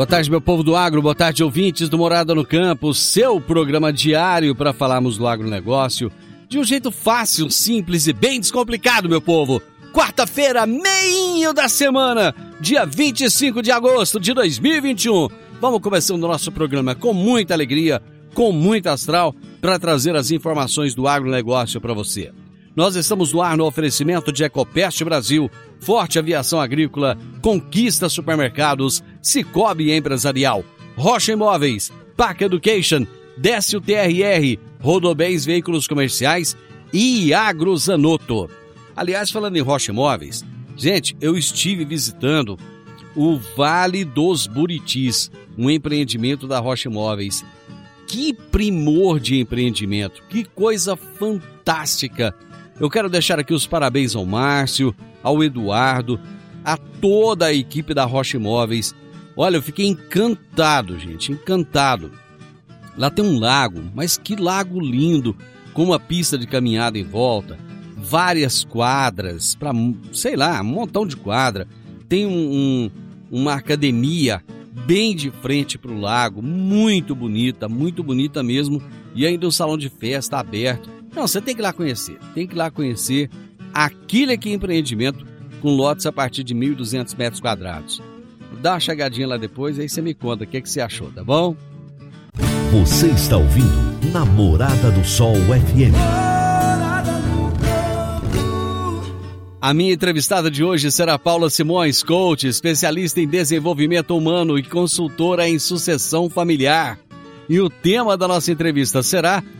Boa tarde, meu povo do agro, boa tarde, ouvintes do Morada no Campo, seu programa diário para falarmos do agronegócio de um jeito fácil, simples e bem descomplicado, meu povo. Quarta-feira, meinho da semana, dia 25 de agosto de 2021. Vamos começando o nosso programa com muita alegria, com muita astral, para trazer as informações do agronegócio para você. Nós estamos no ar no oferecimento de Ecopest Brasil, Forte Aviação Agrícola, Conquista Supermercados, Cicobi Empresarial, Rocha Imóveis, Pac Education, Décio TRR, Rodobens Veículos Comerciais e Agrozanoto. Aliás, falando em Rocha Imóveis, gente, eu estive visitando o Vale dos Buritis, um empreendimento da Rocha Imóveis. Que primor de empreendimento, que coisa fantástica! Eu quero deixar aqui os parabéns ao Márcio, ao Eduardo, a toda a equipe da Rocha Imóveis. Olha, eu fiquei encantado, gente, encantado. Lá tem um lago, mas que lago lindo, com uma pista de caminhada em volta, várias quadras, para, sei lá, um montão de quadra. Tem um, um, uma academia bem de frente para o lago, muito bonita, muito bonita mesmo, e ainda um salão de festa aberto. Não, você tem que ir lá conhecer. Tem que ir lá conhecer aquilo aqui empreendimento com lotes a partir de 1.200 metros quadrados. Dá uma chegadinha lá depois, aí você me conta o que, que você achou, tá bom? Você está ouvindo Namorada do Sol FM. A minha entrevistada de hoje será Paula Simões, coach, especialista em desenvolvimento humano e consultora em sucessão familiar. E o tema da nossa entrevista será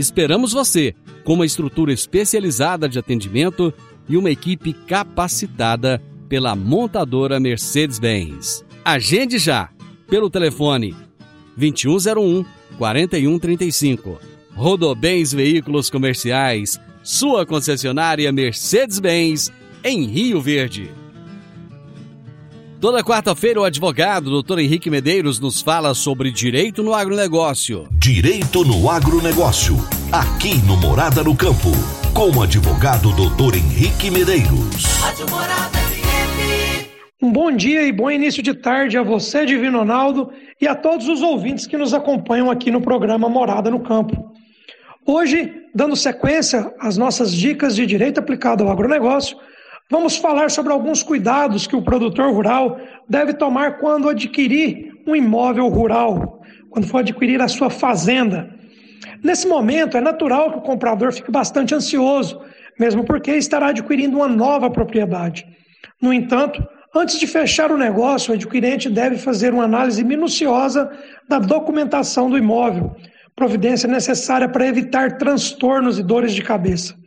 Esperamos você com uma estrutura especializada de atendimento e uma equipe capacitada pela montadora Mercedes-Benz. Agende já pelo telefone 2101 4135. Rodobens Veículos Comerciais, sua concessionária Mercedes-Benz em Rio Verde. Toda quarta-feira, o advogado Dr. Henrique Medeiros nos fala sobre direito no agronegócio. Direito no agronegócio. Aqui no Morada no Campo. Com o advogado Dr. Henrique Medeiros. Um bom dia e bom início de tarde a você, Divino Ronaldo, e a todos os ouvintes que nos acompanham aqui no programa Morada no Campo. Hoje, dando sequência às nossas dicas de direito aplicado ao agronegócio, vamos falar sobre alguns cuidados que o produtor rural deve tomar quando adquirir um imóvel rural, quando for adquirir a sua fazenda. Nesse momento, é natural que o comprador fique bastante ansioso, mesmo porque estará adquirindo uma nova propriedade. No entanto, antes de fechar o negócio, o adquirente deve fazer uma análise minuciosa da documentação do imóvel, providência necessária para evitar transtornos e dores de cabeça.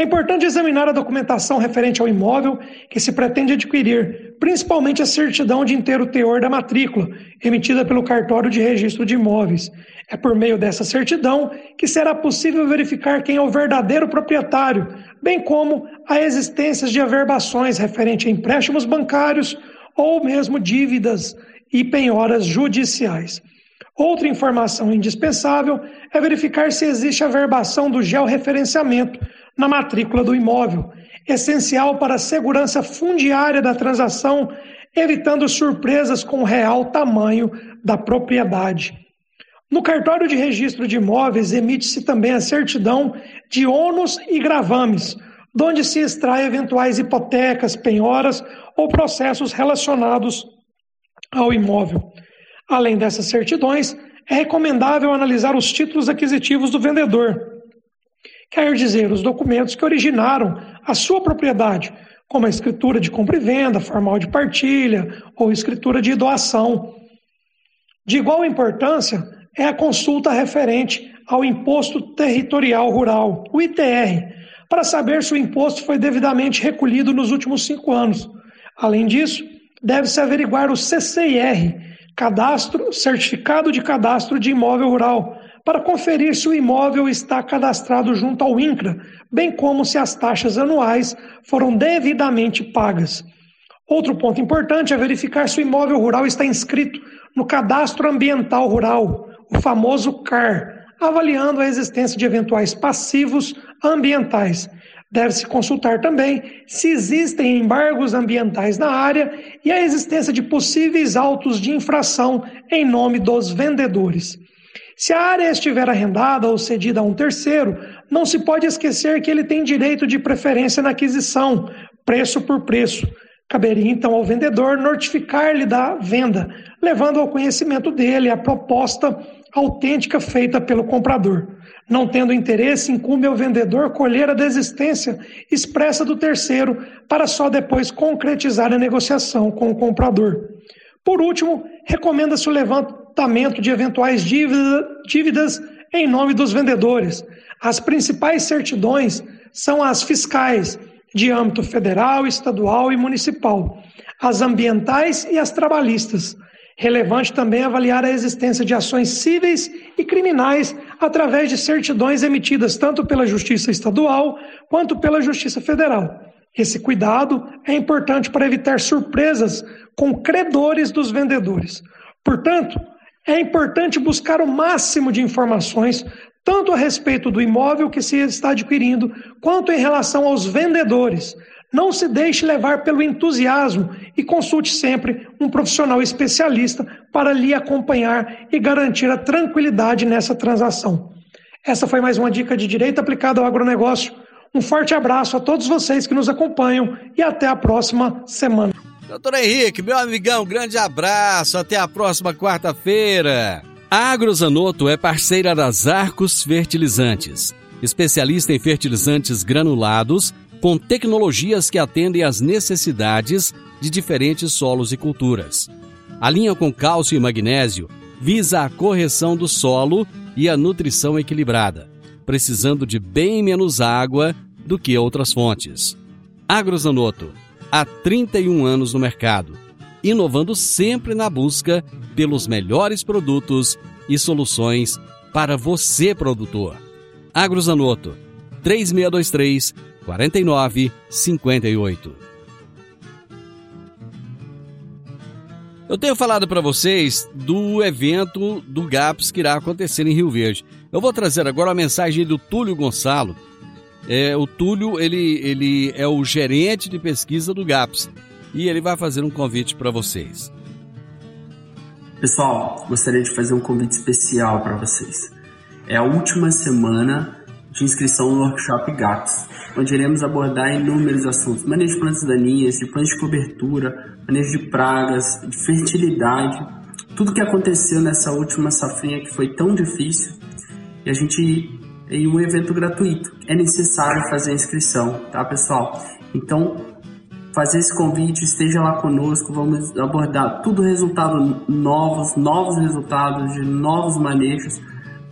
É importante examinar a documentação referente ao imóvel que se pretende adquirir, principalmente a certidão de inteiro teor da matrícula, emitida pelo cartório de registro de imóveis. É por meio dessa certidão que será possível verificar quem é o verdadeiro proprietário, bem como a existência de averbações referente a empréstimos bancários ou mesmo dívidas e penhoras judiciais. Outra informação indispensável é verificar se existe averbação do georreferenciamento na matrícula do imóvel, essencial para a segurança fundiária da transação, evitando surpresas com o real tamanho da propriedade. No cartório de registro de imóveis emite-se também a certidão de ônus e gravames, donde se extrai eventuais hipotecas, penhoras ou processos relacionados ao imóvel. Além dessas certidões, é recomendável analisar os títulos aquisitivos do vendedor, quer dizer, os documentos que originaram a sua propriedade, como a escritura de compra e venda, formal de partilha ou escritura de doação. De igual importância é a consulta referente ao Imposto Territorial Rural, o ITR, para saber se o imposto foi devidamente recolhido nos últimos cinco anos. Além disso, deve-se averiguar o CCIR, Cadastro Certificado de Cadastro de Imóvel Rural, para conferir se o imóvel está cadastrado junto ao INCRA, bem como se as taxas anuais foram devidamente pagas. Outro ponto importante é verificar se o imóvel rural está inscrito no Cadastro Ambiental Rural, o famoso CAR, avaliando a existência de eventuais passivos ambientais. Deve-se consultar também se existem embargos ambientais na área e a existência de possíveis autos de infração em nome dos vendedores. Se a área estiver arrendada ou cedida a um terceiro, não se pode esquecer que ele tem direito de preferência na aquisição, preço por preço. Caberia então ao vendedor notificar-lhe da venda, levando ao conhecimento dele a proposta autêntica feita pelo comprador. Não tendo interesse, incumbe ao vendedor colher a desistência expressa do terceiro para só depois concretizar a negociação com o comprador. Por último, recomenda-se o levantamento de eventuais dívida, dívidas em nome dos vendedores. As principais certidões são as fiscais, de âmbito federal, estadual e municipal, as ambientais e as trabalhistas. Relevante também avaliar a existência de ações cíveis e criminais através de certidões emitidas tanto pela Justiça Estadual quanto pela Justiça Federal. Esse cuidado é importante para evitar surpresas com credores dos vendedores. Portanto, é importante buscar o máximo de informações, tanto a respeito do imóvel que se está adquirindo, quanto em relação aos vendedores. Não se deixe levar pelo entusiasmo e consulte sempre um profissional especialista para lhe acompanhar e garantir a tranquilidade nessa transação. Essa foi mais uma dica de direito aplicado ao agronegócio um forte abraço a todos vocês que nos acompanham e até a próxima semana. Doutor Henrique, meu amigão, grande abraço. Até a próxima quarta-feira. A Agrozanoto é parceira das Arcos Fertilizantes, especialista em fertilizantes granulados com tecnologias que atendem às necessidades de diferentes solos e culturas. A linha com cálcio e magnésio visa a correção do solo e a nutrição equilibrada precisando de bem menos água do que outras fontes. Agrozanoto, há 31 anos no mercado, inovando sempre na busca pelos melhores produtos e soluções para você, produtor. Agrozanoto, 3623 4958. Eu tenho falado para vocês do evento do GAPS que irá acontecer em Rio Verde. Eu vou trazer agora a mensagem do Túlio Gonçalo. É, o Túlio ele, ele é o gerente de pesquisa do GAPS e ele vai fazer um convite para vocês. Pessoal, gostaria de fazer um convite especial para vocês. É a última semana de inscrição no workshop GAPS, onde iremos abordar inúmeros assuntos: manejo de plantas daninhas, de planos de cobertura, manejo de pragas, de fertilidade, tudo que aconteceu nessa última safrinha que foi tão difícil e a gente e um evento gratuito. É necessário fazer a inscrição, tá, pessoal? Então, fazer esse convite, esteja lá conosco, vamos abordar tudo resultado novos, novos resultados de novos manejos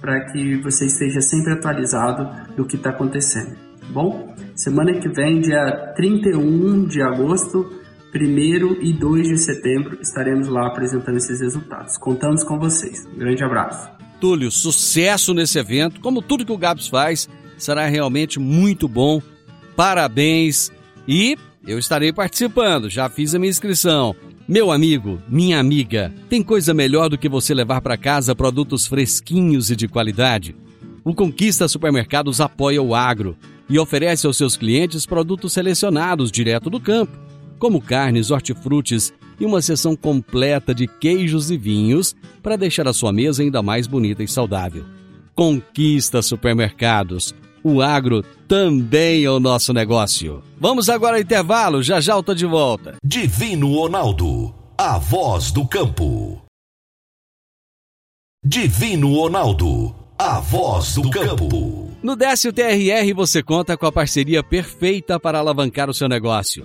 para que você esteja sempre atualizado do que está acontecendo. Tá bom, semana que vem, dia 31 de agosto, 1 e 2 de setembro, estaremos lá apresentando esses resultados. Contamos com vocês. Um grande abraço. Túlio, sucesso nesse evento. Como tudo que o Gabs faz, será realmente muito bom. Parabéns. E eu estarei participando, já fiz a minha inscrição. Meu amigo, minha amiga, tem coisa melhor do que você levar para casa produtos fresquinhos e de qualidade? O Conquista Supermercados apoia o agro e oferece aos seus clientes produtos selecionados direto do campo, como carnes, hortifrutis e uma seção completa de queijos e vinhos para deixar a sua mesa ainda mais bonita e saudável. Conquista Supermercados. O agro também é o nosso negócio. Vamos agora ao intervalo, já já eu tô de volta. Divino Ronaldo, a voz do campo. Divino Ronaldo, a voz do campo. No Décio TRR você conta com a parceria perfeita para alavancar o seu negócio.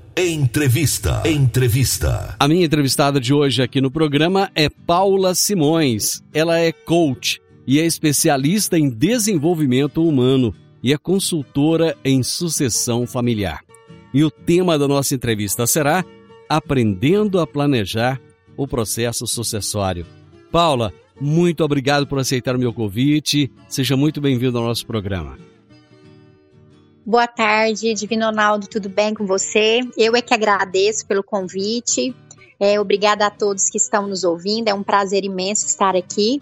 Entrevista. Entrevista. A minha entrevistada de hoje aqui no programa é Paula Simões. Ela é coach e é especialista em desenvolvimento humano e é consultora em sucessão familiar. E o tema da nossa entrevista será Aprendendo a Planejar o Processo Sucessório. Paula, muito obrigado por aceitar o meu convite. Seja muito bem-vindo ao nosso programa. Boa tarde, Divino Ronaldo, tudo bem com você? Eu é que agradeço pelo convite. É, obrigada a todos que estão nos ouvindo. É um prazer imenso estar aqui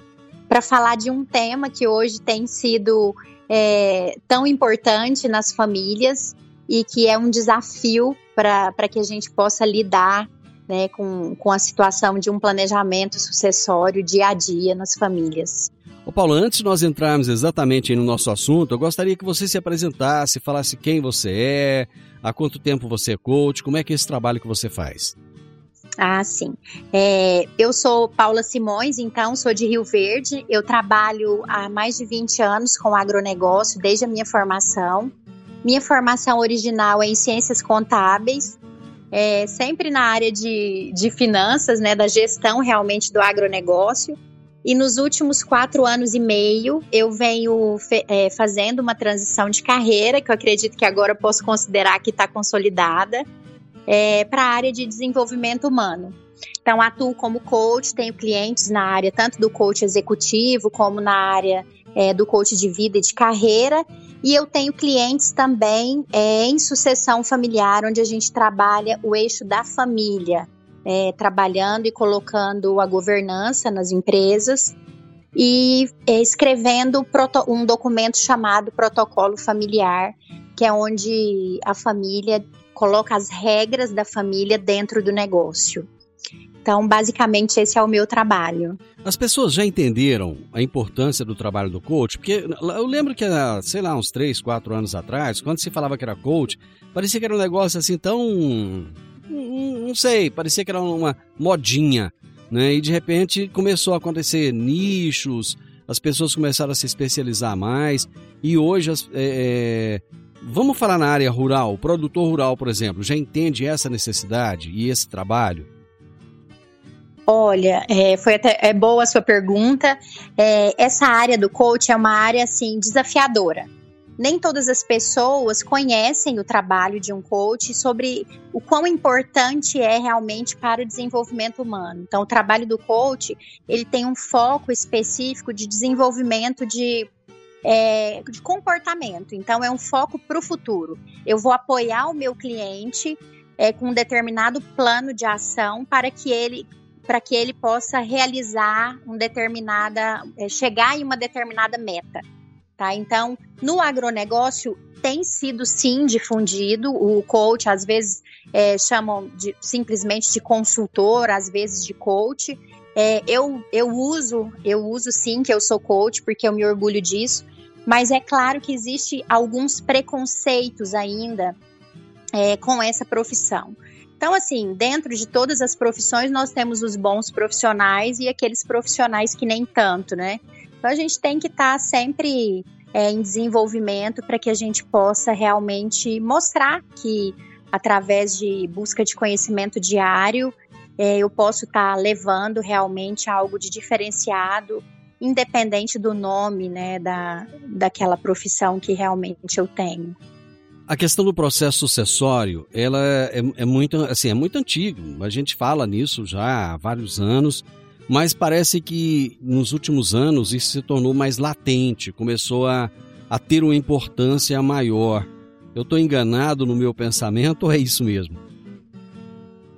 para falar de um tema que hoje tem sido é, tão importante nas famílias e que é um desafio para que a gente possa lidar né, com, com a situação de um planejamento sucessório dia a dia nas famílias. Ô Paulo, antes de nós entrarmos exatamente no nosso assunto, eu gostaria que você se apresentasse, falasse quem você é, há quanto tempo você é coach, como é que é esse trabalho que você faz? Ah, sim. É, eu sou Paula Simões, então sou de Rio Verde. Eu trabalho há mais de 20 anos com agronegócio, desde a minha formação. Minha formação original é em ciências contábeis, é, sempre na área de, de finanças, né, da gestão realmente do agronegócio. E nos últimos quatro anos e meio, eu venho é, fazendo uma transição de carreira, que eu acredito que agora posso considerar que está consolidada, é, para a área de desenvolvimento humano. Então, atuo como coach, tenho clientes na área tanto do coach executivo, como na área é, do coach de vida e de carreira. E eu tenho clientes também é, em sucessão familiar, onde a gente trabalha o eixo da família, é, trabalhando e colocando a governança nas empresas e é, escrevendo um documento chamado Protocolo Familiar, que é onde a família coloca as regras da família dentro do negócio. Então, basicamente, esse é o meu trabalho. As pessoas já entenderam a importância do trabalho do coach? Porque eu lembro que, sei lá, uns 3, 4 anos atrás, quando se falava que era coach, parecia que era um negócio assim tão. Não sei, parecia que era uma modinha. Né? E de repente começou a acontecer nichos, as pessoas começaram a se especializar mais. E hoje, é, é, vamos falar na área rural, o produtor rural, por exemplo, já entende essa necessidade e esse trabalho? Olha, é, foi até é boa a sua pergunta. É, essa área do coach é uma área assim desafiadora. Nem todas as pessoas conhecem o trabalho de um coach sobre o quão importante é realmente para o desenvolvimento humano. Então, o trabalho do coach ele tem um foco específico de desenvolvimento de é, de comportamento. Então, é um foco para o futuro. Eu vou apoiar o meu cliente é, com um determinado plano de ação para que ele para que ele possa realizar um determinada, é, chegar em uma determinada meta. Tá? Então, no agronegócio tem sido sim difundido, o coach às vezes é, chamam de, simplesmente de consultor, às vezes de coach. É, eu, eu uso, eu uso sim que eu sou coach, porque eu me orgulho disso, Mas é claro que existe alguns preconceitos ainda é, com essa profissão. Então, assim, dentro de todas as profissões, nós temos os bons profissionais e aqueles profissionais que nem tanto, né? Então, a gente tem que estar tá sempre é, em desenvolvimento para que a gente possa realmente mostrar que, através de busca de conhecimento diário, é, eu posso estar tá levando realmente algo de diferenciado, independente do nome, né, da, daquela profissão que realmente eu tenho. A questão do processo sucessório, ela é, é, muito, assim, é muito antigo. A gente fala nisso já há vários anos, mas parece que nos últimos anos isso se tornou mais latente, começou a, a ter uma importância maior. Eu estou enganado no meu pensamento ou é isso mesmo?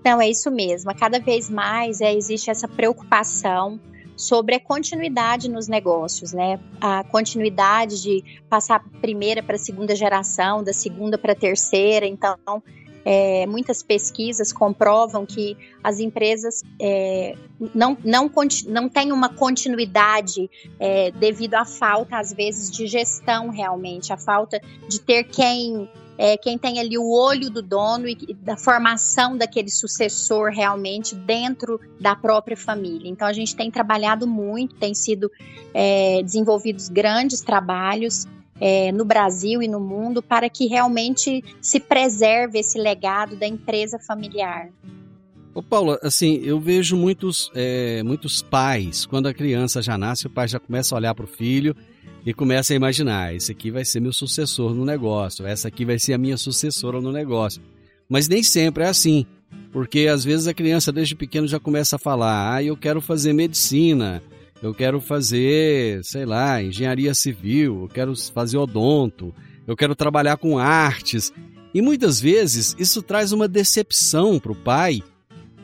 Não, é isso mesmo. Cada vez mais é, existe essa preocupação sobre a continuidade nos negócios, né? A continuidade de passar primeira para segunda geração, da segunda para terceira. Então, é, muitas pesquisas comprovam que as empresas é, não, não, não têm uma continuidade é, devido à falta, às vezes, de gestão realmente, a falta de ter quem é, quem tem ali o olho do dono e da formação daquele sucessor realmente dentro da própria família. Então a gente tem trabalhado muito, tem sido é, desenvolvidos grandes trabalhos é, no Brasil e no mundo para que realmente se preserve esse legado da empresa familiar. Ô Paula, assim, eu vejo muitos, é, muitos pais, quando a criança já nasce, o pai já começa a olhar para o filho e começa a imaginar: esse aqui vai ser meu sucessor no negócio, essa aqui vai ser a minha sucessora no negócio. Mas nem sempre é assim, porque às vezes a criança desde pequeno já começa a falar: ah, eu quero fazer medicina, eu quero fazer, sei lá, engenharia civil, eu quero fazer odonto, eu quero trabalhar com artes. E muitas vezes isso traz uma decepção para o pai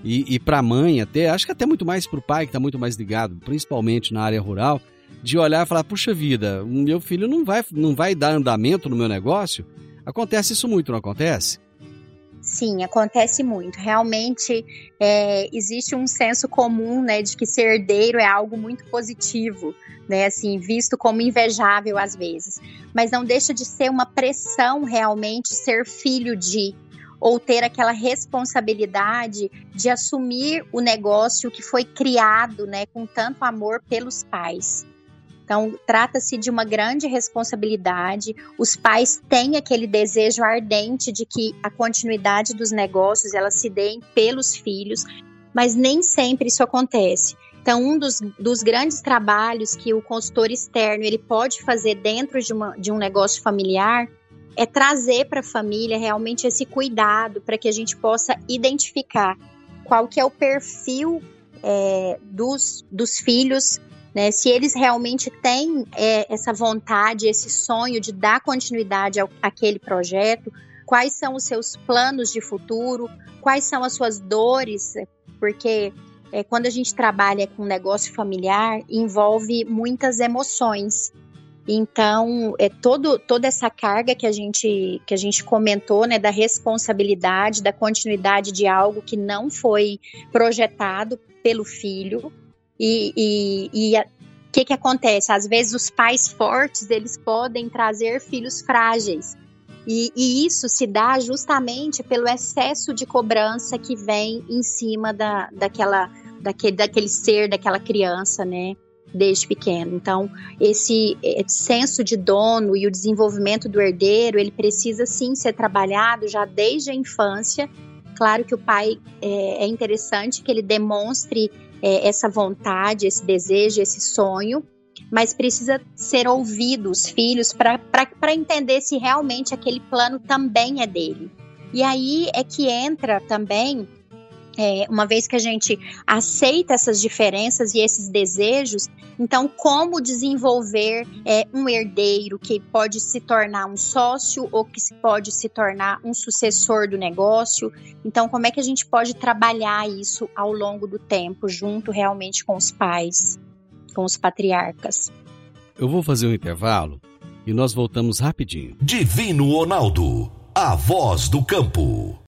e, e para a mãe até, acho que até muito mais para o pai que está muito mais ligado, principalmente na área rural, de olhar e falar, puxa vida, meu filho não vai, não vai dar andamento no meu negócio. Acontece isso muito, não acontece? Sim, acontece muito. Realmente é, existe um senso comum, né, de que ser herdeiro é algo muito positivo, né, assim, visto como invejável às vezes. Mas não deixa de ser uma pressão realmente ser filho de, ou ter aquela responsabilidade de assumir o negócio que foi criado, né, com tanto amor pelos pais. Então, trata-se de uma grande responsabilidade. Os pais têm aquele desejo ardente de que a continuidade dos negócios ela se dê pelos filhos, mas nem sempre isso acontece. Então, um dos, dos grandes trabalhos que o consultor externo ele pode fazer dentro de, uma, de um negócio familiar é trazer para a família realmente esse cuidado para que a gente possa identificar qual que é o perfil é, dos, dos filhos né? Se eles realmente têm é, essa vontade, esse sonho de dar continuidade ao, àquele projeto, quais são os seus planos de futuro, quais são as suas dores, porque é, quando a gente trabalha com negócio familiar, envolve muitas emoções. Então, é todo, toda essa carga que a gente que a gente comentou, né, da responsabilidade, da continuidade de algo que não foi projetado pelo filho, e, e, o que, que acontece? Às vezes os pais fortes eles podem trazer filhos frágeis. E, e, isso se dá justamente pelo excesso de cobrança que vem em cima da, daquela, daquele, daquele ser, daquela criança, né? Desde pequeno. Então, esse, esse senso de dono e o desenvolvimento do herdeiro, ele precisa sim ser trabalhado já desde a infância. Claro que o pai é, é interessante que ele demonstre é, essa vontade, esse desejo, esse sonho, mas precisa ser ouvido os filhos para entender se realmente aquele plano também é dele. E aí é que entra também é, uma vez que a gente aceita essas diferenças e esses desejos, então como desenvolver é, um herdeiro que pode se tornar um sócio ou que pode se tornar um sucessor do negócio? Então, como é que a gente pode trabalhar isso ao longo do tempo, junto realmente com os pais, com os patriarcas? Eu vou fazer um intervalo e nós voltamos rapidinho. Divino Ronaldo, a voz do campo.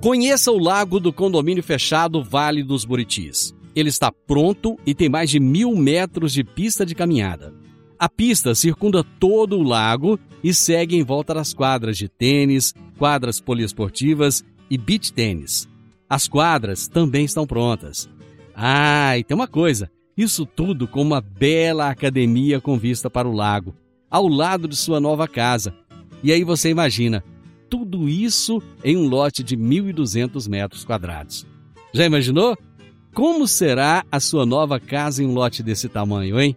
Conheça o lago do condomínio fechado Vale dos Buritis. Ele está pronto e tem mais de mil metros de pista de caminhada. A pista circunda todo o lago e segue em volta das quadras de tênis, quadras poliesportivas e beach tênis. As quadras também estão prontas. Ah, e tem uma coisa: isso tudo com uma bela academia com vista para o lago, ao lado de sua nova casa. E aí você imagina, tudo isso em um lote de 1.200 metros quadrados. Já imaginou? Como será a sua nova casa em um lote desse tamanho, hein?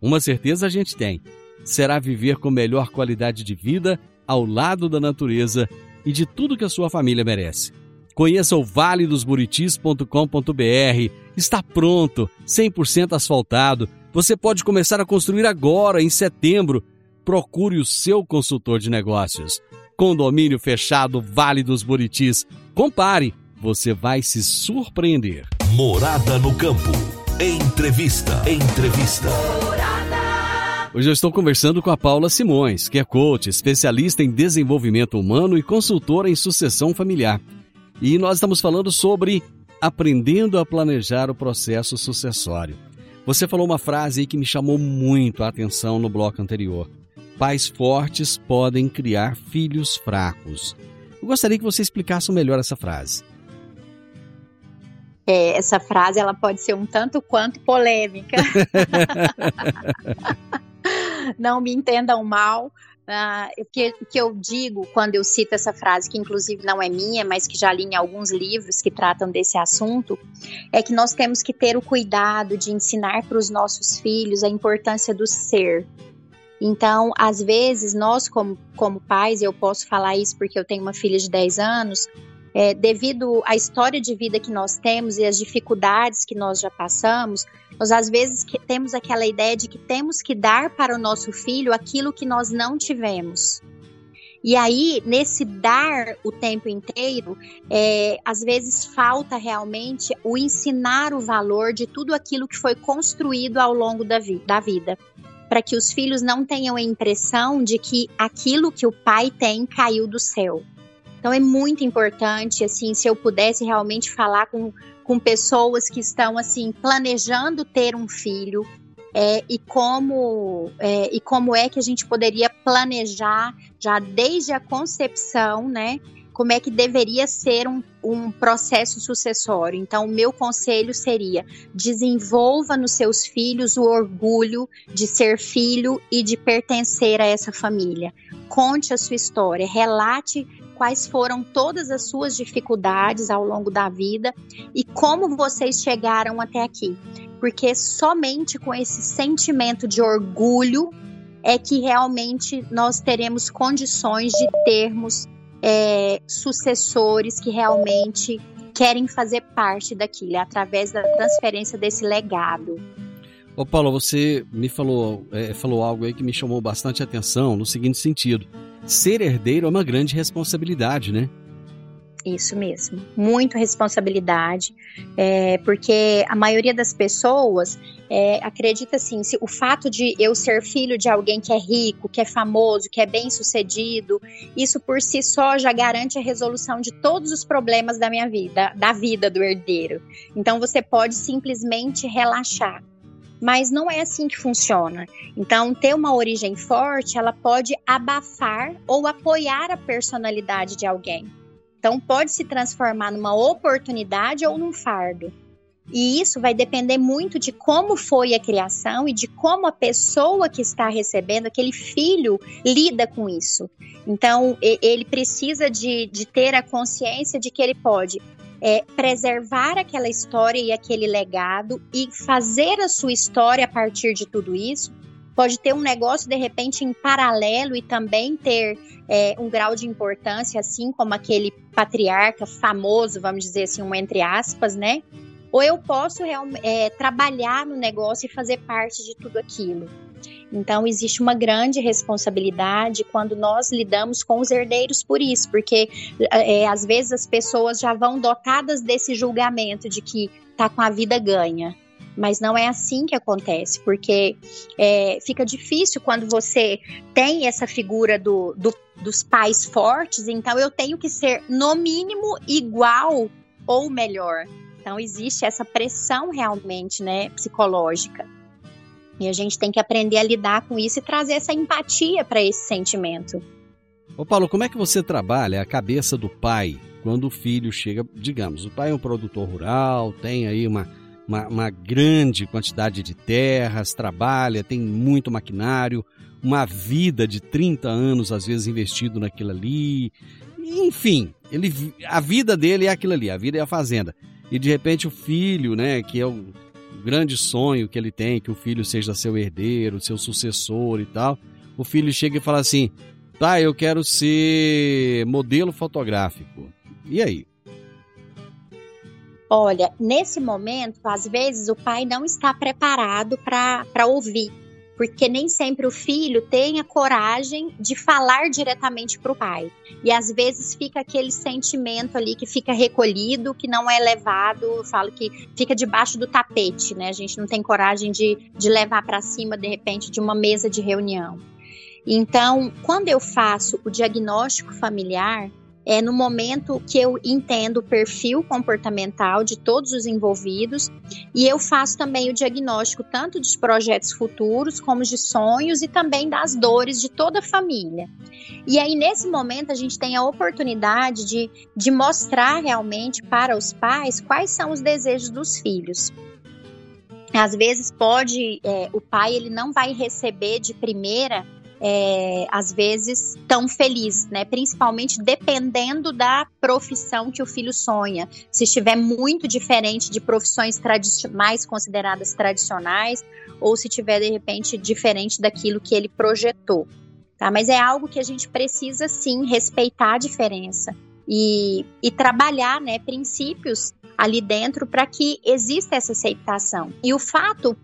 Uma certeza a gente tem: será viver com melhor qualidade de vida ao lado da natureza e de tudo que a sua família merece. Conheça o valedosburitis.com.br. Está pronto, 100% asfaltado. Você pode começar a construir agora, em setembro. Procure o seu consultor de negócios. Condomínio fechado Vale dos Buritis. Compare, você vai se surpreender. Morada no campo. Entrevista. Entrevista. Hoje eu estou conversando com a Paula Simões, que é coach, especialista em desenvolvimento humano e consultora em sucessão familiar. E nós estamos falando sobre aprendendo a planejar o processo sucessório. Você falou uma frase aí que me chamou muito a atenção no bloco anterior. Pais fortes podem criar filhos fracos. Eu gostaria que você explicasse melhor essa frase. É, essa frase ela pode ser um tanto quanto polêmica. Não me entendam mal. Uh, o que, que eu digo quando eu cito essa frase, que inclusive não é minha, mas que já li em alguns livros que tratam desse assunto, é que nós temos que ter o cuidado de ensinar para os nossos filhos a importância do ser. Então, às vezes, nós, como, como pais, eu posso falar isso porque eu tenho uma filha de 10 anos, é, devido à história de vida que nós temos e às dificuldades que nós já passamos, nós às vezes temos aquela ideia de que temos que dar para o nosso filho aquilo que nós não tivemos. E aí, nesse dar o tempo inteiro, é, às vezes falta realmente o ensinar o valor de tudo aquilo que foi construído ao longo da, vi da vida. Para que os filhos não tenham a impressão de que aquilo que o pai tem caiu do céu. Então é muito importante, assim, se eu pudesse realmente falar com, com pessoas que estão assim planejando ter um filho é, e como é, e como é que a gente poderia planejar já desde a concepção, né? Como é que deveria ser um, um processo sucessório? Então, o meu conselho seria: desenvolva nos seus filhos o orgulho de ser filho e de pertencer a essa família. Conte a sua história, relate quais foram todas as suas dificuldades ao longo da vida e como vocês chegaram até aqui. Porque somente com esse sentimento de orgulho é que realmente nós teremos condições de termos é, sucessores que realmente querem fazer parte daquilo, é através da transferência desse legado. Ô Paulo, você me falou, é, falou algo aí que me chamou bastante atenção no seguinte sentido ser herdeiro é uma grande responsabilidade, né? Isso mesmo, muito responsabilidade, é, porque a maioria das pessoas é, acredita assim: se o fato de eu ser filho de alguém que é rico, que é famoso, que é bem sucedido, isso por si só já garante a resolução de todos os problemas da minha vida, da vida do herdeiro. Então você pode simplesmente relaxar mas não é assim que funciona. Então, ter uma origem forte, ela pode abafar ou apoiar a personalidade de alguém. Então, pode se transformar numa oportunidade ou num fardo. E isso vai depender muito de como foi a criação e de como a pessoa que está recebendo, aquele filho, lida com isso. Então, ele precisa de, de ter a consciência de que ele pode é, preservar aquela história e aquele legado e fazer a sua história a partir de tudo isso. Pode ter um negócio de repente em paralelo e também ter é, um grau de importância, assim como aquele patriarca famoso, vamos dizer assim, um entre aspas, né? Ou eu posso é, trabalhar no negócio e fazer parte de tudo aquilo. Então, existe uma grande responsabilidade quando nós lidamos com os herdeiros por isso, porque é, às vezes as pessoas já vão dotadas desse julgamento de que tá com a vida ganha. Mas não é assim que acontece, porque é, fica difícil quando você tem essa figura do, do, dos pais fortes, então eu tenho que ser, no mínimo, igual ou melhor. Então existe essa pressão realmente, né, psicológica. E a gente tem que aprender a lidar com isso e trazer essa empatia para esse sentimento. Ô Paulo, como é que você trabalha a cabeça do pai quando o filho chega, digamos, o pai é um produtor rural, tem aí uma, uma, uma grande quantidade de terras, trabalha, tem muito maquinário, uma vida de 30 anos, às vezes, investido naquilo ali. Enfim, ele, a vida dele é aquilo ali, a vida é a fazenda. E de repente o filho, né, que é o grande sonho que ele tem, que o filho seja seu herdeiro, seu sucessor e tal, o filho chega e fala assim: tá, eu quero ser modelo fotográfico. E aí? Olha, nesse momento, às vezes o pai não está preparado para ouvir, porque nem sempre o filho tem a coragem de falar diretamente para o pai. E às vezes fica aquele sentimento ali que fica recolhido, que não é levado, eu falo que fica debaixo do tapete, né? A gente não tem coragem de, de levar para cima, de repente, de uma mesa de reunião. Então, quando eu faço o diagnóstico familiar, é no momento que eu entendo o perfil comportamental de todos os envolvidos e eu faço também o diagnóstico tanto dos projetos futuros como de sonhos e também das dores de toda a família. E aí, nesse momento, a gente tem a oportunidade de, de mostrar realmente para os pais quais são os desejos dos filhos às vezes pode é, o pai ele não vai receber de primeira é, às vezes tão feliz, né? Principalmente dependendo da profissão que o filho sonha. Se estiver muito diferente de profissões mais consideradas tradicionais, ou se tiver de repente diferente daquilo que ele projetou. Tá? Mas é algo que a gente precisa sim respeitar a diferença e, e trabalhar né, princípios ali dentro para que exista essa aceitação. E o fato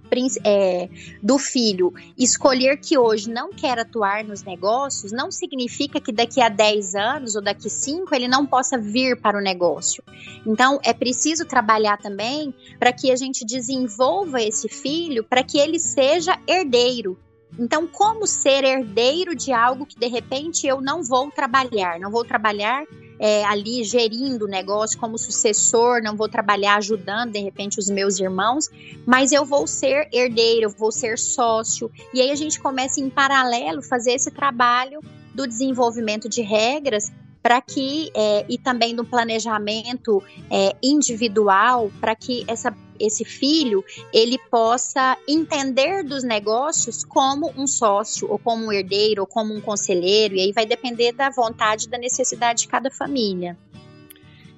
é, do filho escolher que hoje não quer atuar nos negócios não significa que daqui a 10 anos ou daqui 5 ele não possa vir para o negócio. Então é preciso trabalhar também para que a gente desenvolva esse filho para que ele seja herdeiro então, como ser herdeiro de algo que de repente eu não vou trabalhar? Não vou trabalhar é, ali gerindo o negócio como sucessor, não vou trabalhar ajudando de repente os meus irmãos, mas eu vou ser herdeiro, eu vou ser sócio. E aí a gente começa em paralelo fazer esse trabalho do desenvolvimento de regras para que é, e também do planejamento é, individual para que essa, esse filho ele possa entender dos negócios como um sócio ou como um herdeiro ou como um conselheiro e aí vai depender da vontade da necessidade de cada família.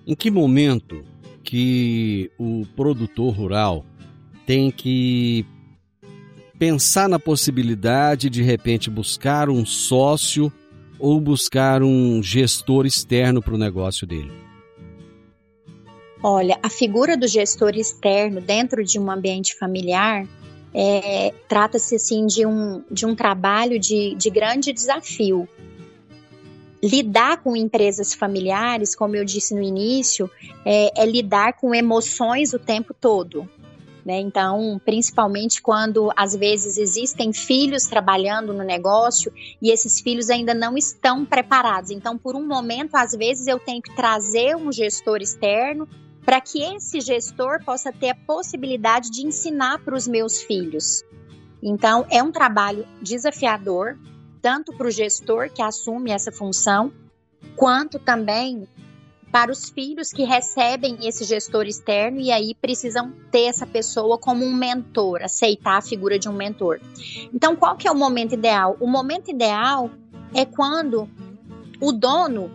Em que momento que o produtor rural tem que pensar na possibilidade de, de repente buscar um sócio ou buscar um gestor externo para o negócio dele? Olha, a figura do gestor externo dentro de um ambiente familiar é, trata-se assim de um, de um trabalho de, de grande desafio. Lidar com empresas familiares, como eu disse no início, é, é lidar com emoções o tempo todo. Né? Então, principalmente quando às vezes existem filhos trabalhando no negócio e esses filhos ainda não estão preparados. Então, por um momento, às vezes eu tenho que trazer um gestor externo para que esse gestor possa ter a possibilidade de ensinar para os meus filhos. Então, é um trabalho desafiador, tanto para o gestor que assume essa função, quanto também para os filhos que recebem esse gestor externo e aí precisam ter essa pessoa como um mentor, aceitar a figura de um mentor. Então, qual que é o momento ideal? O momento ideal é quando o dono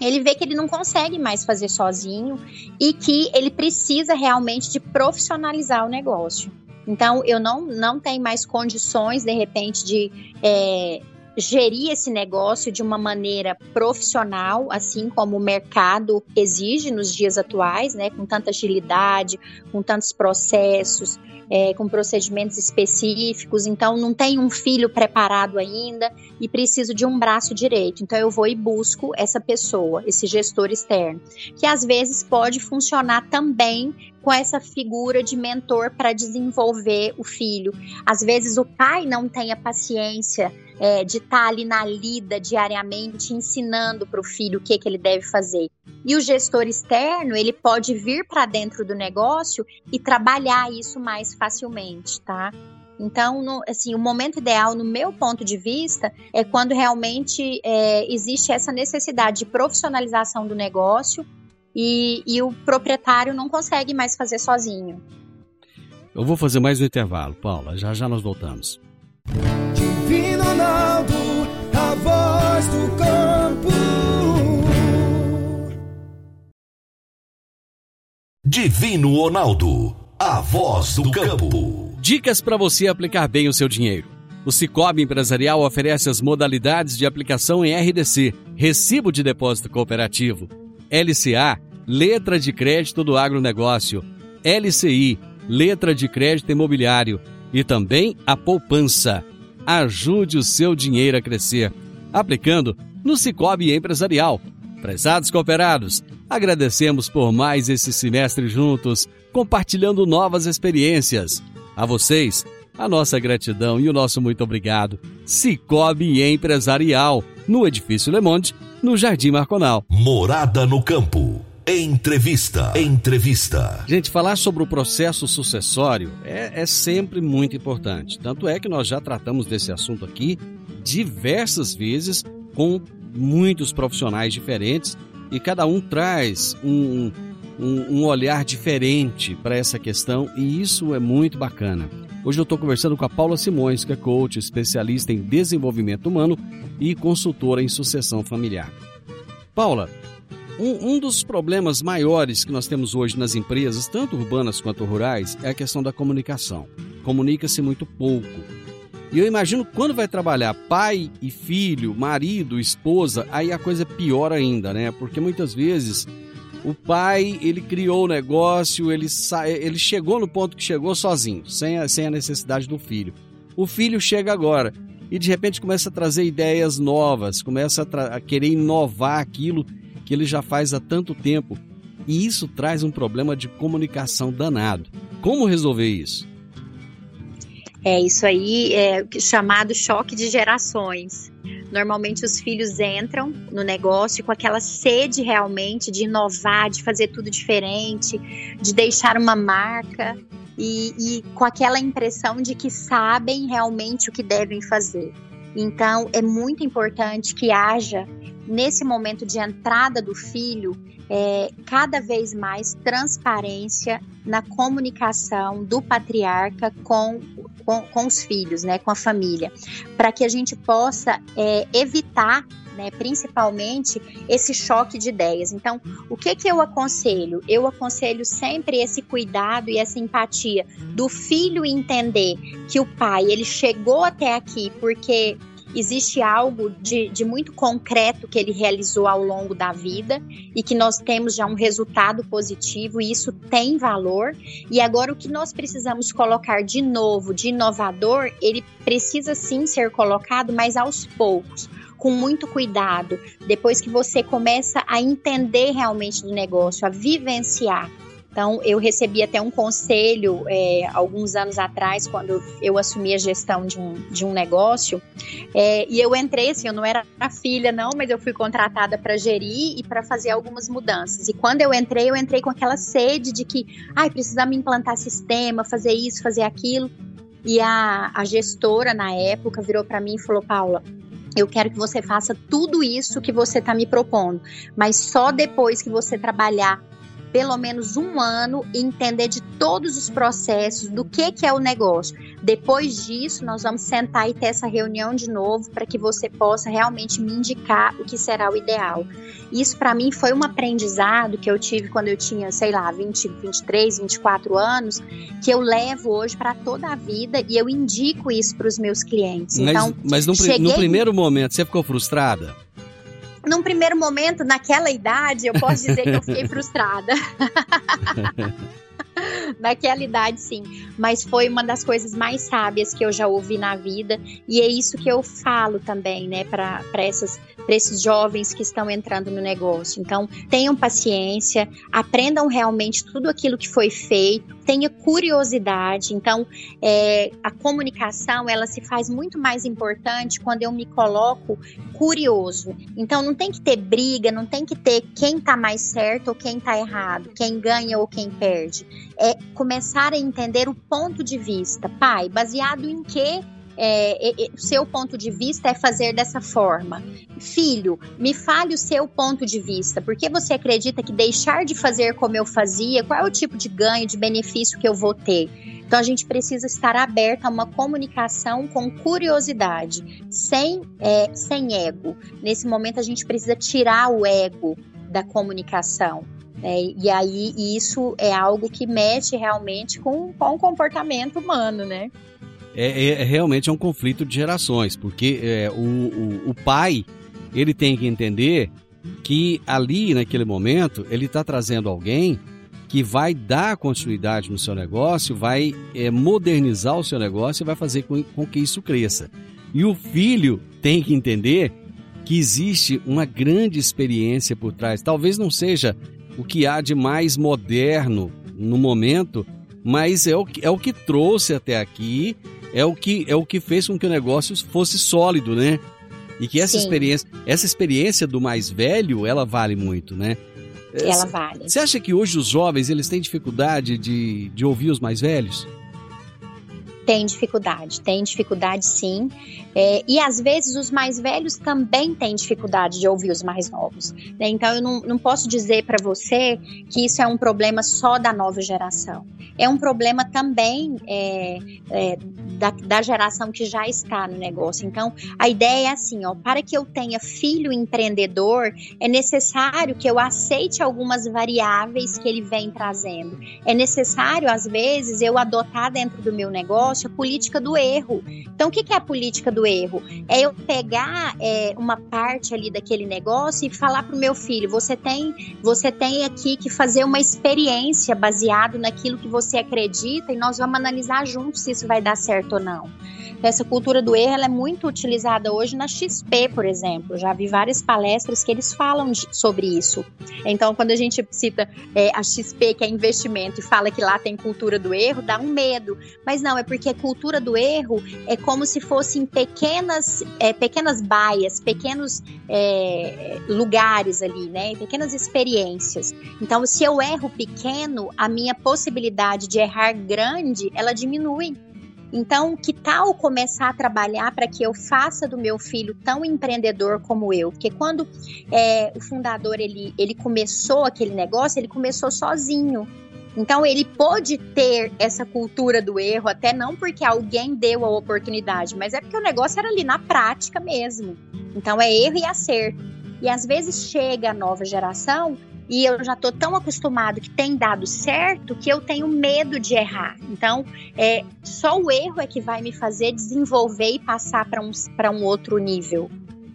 ele vê que ele não consegue mais fazer sozinho e que ele precisa realmente de profissionalizar o negócio. Então, eu não, não tenho mais condições, de repente, de é, gerir esse negócio de uma maneira profissional, assim como o mercado exige nos dias atuais, né, com tanta agilidade, com tantos processos, é, com procedimentos específicos. Então, não tem um filho preparado ainda e preciso de um braço direito. Então, eu vou e busco essa pessoa, esse gestor externo, que às vezes pode funcionar também com essa figura de mentor para desenvolver o filho. Às vezes o pai não tem a paciência é, de estar tá ali na lida diariamente ensinando para o filho o que, que ele deve fazer. E o gestor externo, ele pode vir para dentro do negócio e trabalhar isso mais facilmente, tá? Então, no, assim, o momento ideal, no meu ponto de vista, é quando realmente é, existe essa necessidade de profissionalização do negócio e, e o proprietário não consegue mais fazer sozinho. Eu vou fazer mais um intervalo, Paula. Já já nós voltamos. Divino Ronaldo, a voz do campo. Divino Ronaldo, a voz do campo. Dicas para você aplicar bem o seu dinheiro. O Cicobi Empresarial oferece as modalidades de aplicação em RDC, Recibo de Depósito Cooperativo, LCA, Letra de Crédito do Agronegócio, LCI, Letra de Crédito Imobiliário e também a poupança. Ajude o seu dinheiro a crescer, aplicando no Cicobi Empresarial. Prezados cooperados, agradecemos por mais esse semestre juntos, compartilhando novas experiências. A vocês, a nossa gratidão e o nosso muito obrigado. Cicobi Empresarial, no Edifício Le Monde, no Jardim Marconal. Morada no Campo. Entrevista. Entrevista. Gente, falar sobre o processo sucessório é, é, sempre muito importante. Tanto é que nós já tratamos desse assunto aqui diversas vezes com muitos profissionais diferentes e cada um traz um, um, um olhar diferente para essa questão e isso é muito bacana. Hoje eu estou conversando com a Paula Simões, que é coach, especialista em desenvolvimento humano e consultora em sucessão familiar. Paula, um, um, dos problemas maiores que nós temos hoje nas empresas, tanto urbanas quanto rurais, é a questão da comunicação. Comunica-se muito pouco. E eu imagino quando vai trabalhar pai e filho, marido, esposa, aí a coisa é pior ainda, né? Porque muitas vezes o pai, ele criou o negócio, ele, sa... ele chegou no ponto que chegou sozinho, sem a, sem a necessidade do filho. O filho chega agora e de repente começa a trazer ideias novas, começa a, tra... a querer inovar aquilo que ele já faz há tanto tempo. E isso traz um problema de comunicação danado. Como resolver isso? É isso aí, é chamado choque de gerações. Normalmente os filhos entram no negócio com aquela sede realmente de inovar, de fazer tudo diferente, de deixar uma marca e, e com aquela impressão de que sabem realmente o que devem fazer. Então é muito importante que haja nesse momento de entrada do filho, é, cada vez mais transparência na comunicação do patriarca com, com, com os filhos, né, com a família, para que a gente possa é, evitar né, principalmente esse choque de ideias. Então, o que que eu aconselho? Eu aconselho sempre esse cuidado e essa empatia do filho entender que o pai ele chegou até aqui porque existe algo de, de muito concreto que ele realizou ao longo da vida e que nós temos já um resultado positivo e isso tem valor. E agora o que nós precisamos colocar de novo, de inovador, ele precisa sim ser colocado, mas aos poucos com muito cuidado, depois que você começa a entender realmente do negócio, a vivenciar. Então, eu recebi até um conselho é, alguns anos atrás, quando eu assumi a gestão de um, de um negócio, é, e eu entrei assim, eu não era a filha, não, mas eu fui contratada para gerir e para fazer algumas mudanças. E quando eu entrei, eu entrei com aquela sede de que, ai, precisamos implantar sistema, fazer isso, fazer aquilo. E a, a gestora, na época, virou para mim e falou: Paula, eu quero que você faça tudo isso que você está me propondo, mas só depois que você trabalhar pelo menos um ano e entender de todos os processos, do que, que é o negócio. Depois disso, nós vamos sentar e ter essa reunião de novo para que você possa realmente me indicar o que será o ideal. Isso para mim foi um aprendizado que eu tive quando eu tinha, sei lá, 20, 23, 24 anos, que eu levo hoje para toda a vida e eu indico isso para os meus clientes. Mas, então, mas no, cheguei... no primeiro momento, você ficou frustrada? Num primeiro momento, naquela idade, eu posso dizer que eu fiquei frustrada. Naquela idade, sim. Mas foi uma das coisas mais sábias que eu já ouvi na vida. E é isso que eu falo também, né, para esses jovens que estão entrando no negócio. Então, tenham paciência, aprendam realmente tudo aquilo que foi feito, tenha curiosidade. Então, é, a comunicação ela se faz muito mais importante quando eu me coloco curioso. Então, não tem que ter briga, não tem que ter quem está mais certo ou quem está errado, quem ganha ou quem perde. É começar a entender o ponto de vista. Pai, baseado em que é, é, seu ponto de vista é fazer dessa forma. Filho, me fale o seu ponto de vista. Por que você acredita que deixar de fazer como eu fazia, qual é o tipo de ganho, de benefício que eu vou ter? Então a gente precisa estar aberto a uma comunicação com curiosidade, sem, é, sem ego. Nesse momento a gente precisa tirar o ego da comunicação. É, e aí isso é algo que mexe realmente com, com o comportamento humano, né? é, é, é, realmente é um conflito de gerações, porque é, o, o, o, pai ele tem que entender que ali naquele momento ele está trazendo alguém que vai dar continuidade no seu negócio, vai é, modernizar o seu negócio e vai fazer com, com que isso cresça. E o filho tem que entender que existe uma grande experiência por trás. Talvez não seja o que há de mais moderno no momento, mas é o, é o que trouxe até aqui é o que é o que fez com que o negócio fosse sólido, né? E que essa Sim. experiência, essa experiência do mais velho, ela vale muito, né? Ela vale. Você acha que hoje os jovens eles têm dificuldade de, de ouvir os mais velhos? Tem dificuldade, tem dificuldade sim. É, e às vezes os mais velhos também têm dificuldade de ouvir os mais novos. Né? Então eu não, não posso dizer para você que isso é um problema só da nova geração. É um problema também é, é, da, da, geração que já está no negócio. Então a ideia é assim: ó, para que eu tenha filho empreendedor, é necessário que eu aceite algumas variáveis que ele vem trazendo. É necessário, às vezes, eu adotar dentro do meu negócio a política do erro. Então, o que é a política do erro? É eu pegar é, uma parte ali daquele negócio e falar para o meu filho: você tem, você tem aqui que fazer uma experiência baseado naquilo que você acredita e nós vamos analisar juntos se isso vai dar certo ou não. Essa cultura do erro é muito utilizada hoje na XP, por exemplo. Já vi várias palestras que eles falam de, sobre isso. Então, quando a gente cita é, a XP, que é investimento, e fala que lá tem cultura do erro, dá um medo. Mas não, é porque a cultura do erro é como se fossem pequenas, é, pequenas baias, pequenos é, lugares ali, né? Pequenas experiências. Então, se eu erro pequeno, a minha possibilidade de errar grande, ela diminui. Então, que tal começar a trabalhar para que eu faça do meu filho tão empreendedor como eu? Porque quando é, o fundador ele, ele começou aquele negócio, ele começou sozinho. Então ele pôde ter essa cultura do erro, até não porque alguém deu a oportunidade, mas é porque o negócio era ali na prática mesmo. Então é erro e acerto. E às vezes chega a nova geração e eu já estou tão acostumado que tem dado certo que eu tenho medo de errar. Então, é, só o erro é que vai me fazer desenvolver e passar para um, um outro nível.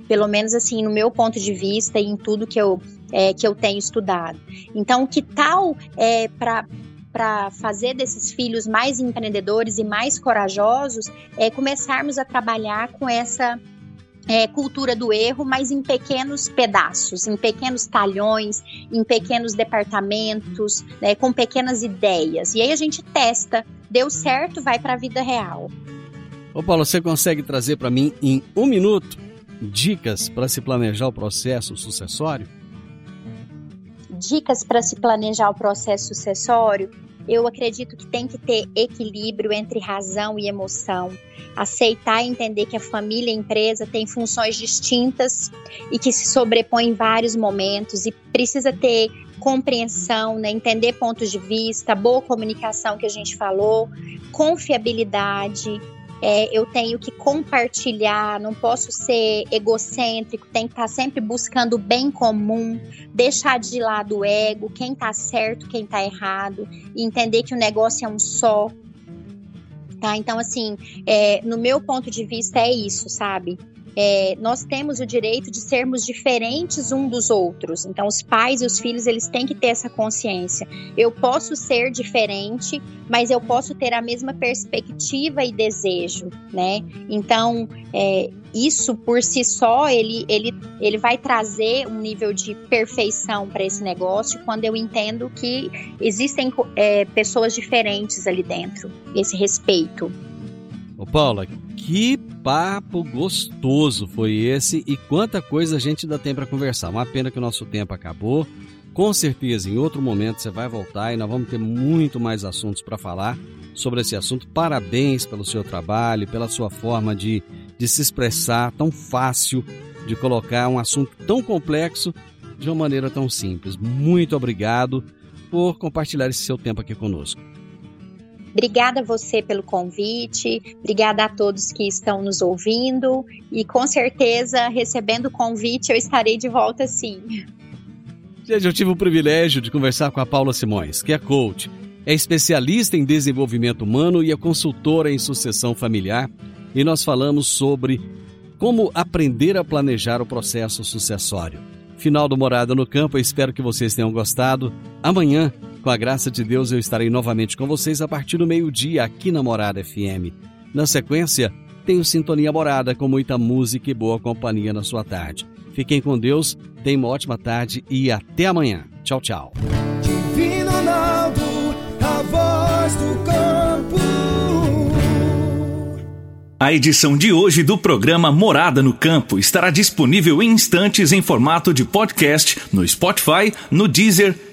Pelo menos assim, no meu ponto de vista e em tudo que eu, é, que eu tenho estudado. Então, que tal é, para para fazer desses filhos mais empreendedores e mais corajosos, é começarmos a trabalhar com essa é, cultura do erro, mas em pequenos pedaços, em pequenos talhões, em pequenos departamentos, né, com pequenas ideias. E aí a gente testa, deu certo, vai para a vida real. Ô Paulo, você consegue trazer para mim em um minuto dicas para se planejar o processo sucessório? Dicas para se planejar o processo sucessório? Eu acredito que tem que ter equilíbrio entre razão e emoção, aceitar e entender que a família e a empresa têm funções distintas e que se sobrepõem em vários momentos e precisa ter compreensão, né, entender pontos de vista, boa comunicação que a gente falou, confiabilidade, é, eu tenho que compartilhar, não posso ser egocêntrico, tem que estar sempre buscando o bem comum, deixar de lado o ego, quem está certo, quem está errado, e entender que o negócio é um só. Tá? Então, assim, é, no meu ponto de vista, é isso, sabe? É, nós temos o direito de sermos diferentes um dos outros. Então, os pais e os filhos eles têm que ter essa consciência. Eu posso ser diferente, mas eu posso ter a mesma perspectiva e desejo, né? Então, é, isso por si só ele, ele, ele vai trazer um nível de perfeição para esse negócio quando eu entendo que existem é, pessoas diferentes ali dentro, esse respeito. Ô Paula, que papo gostoso foi esse e quanta coisa a gente ainda tem para conversar. Uma pena que o nosso tempo acabou. Com certeza, em outro momento você vai voltar e nós vamos ter muito mais assuntos para falar sobre esse assunto. Parabéns pelo seu trabalho, pela sua forma de, de se expressar, tão fácil de colocar um assunto tão complexo de uma maneira tão simples. Muito obrigado por compartilhar esse seu tempo aqui conosco. Obrigada a você pelo convite, obrigada a todos que estão nos ouvindo e com certeza, recebendo o convite, eu estarei de volta sim. Gente, eu tive o privilégio de conversar com a Paula Simões, que é coach, é especialista em desenvolvimento humano e é consultora em sucessão familiar, e nós falamos sobre como aprender a planejar o processo sucessório. Final do Morada no Campo, eu espero que vocês tenham gostado. Amanhã com a graça de Deus, eu estarei novamente com vocês a partir do meio-dia aqui na Morada FM. Na sequência, tenho Sintonia Morada com muita música e boa companhia na sua tarde. Fiquem com Deus, tenham uma ótima tarde e até amanhã. Tchau, tchau. Divino Ronaldo, a voz do campo. A edição de hoje do programa Morada no Campo estará disponível em instantes em formato de podcast no Spotify, no Deezer,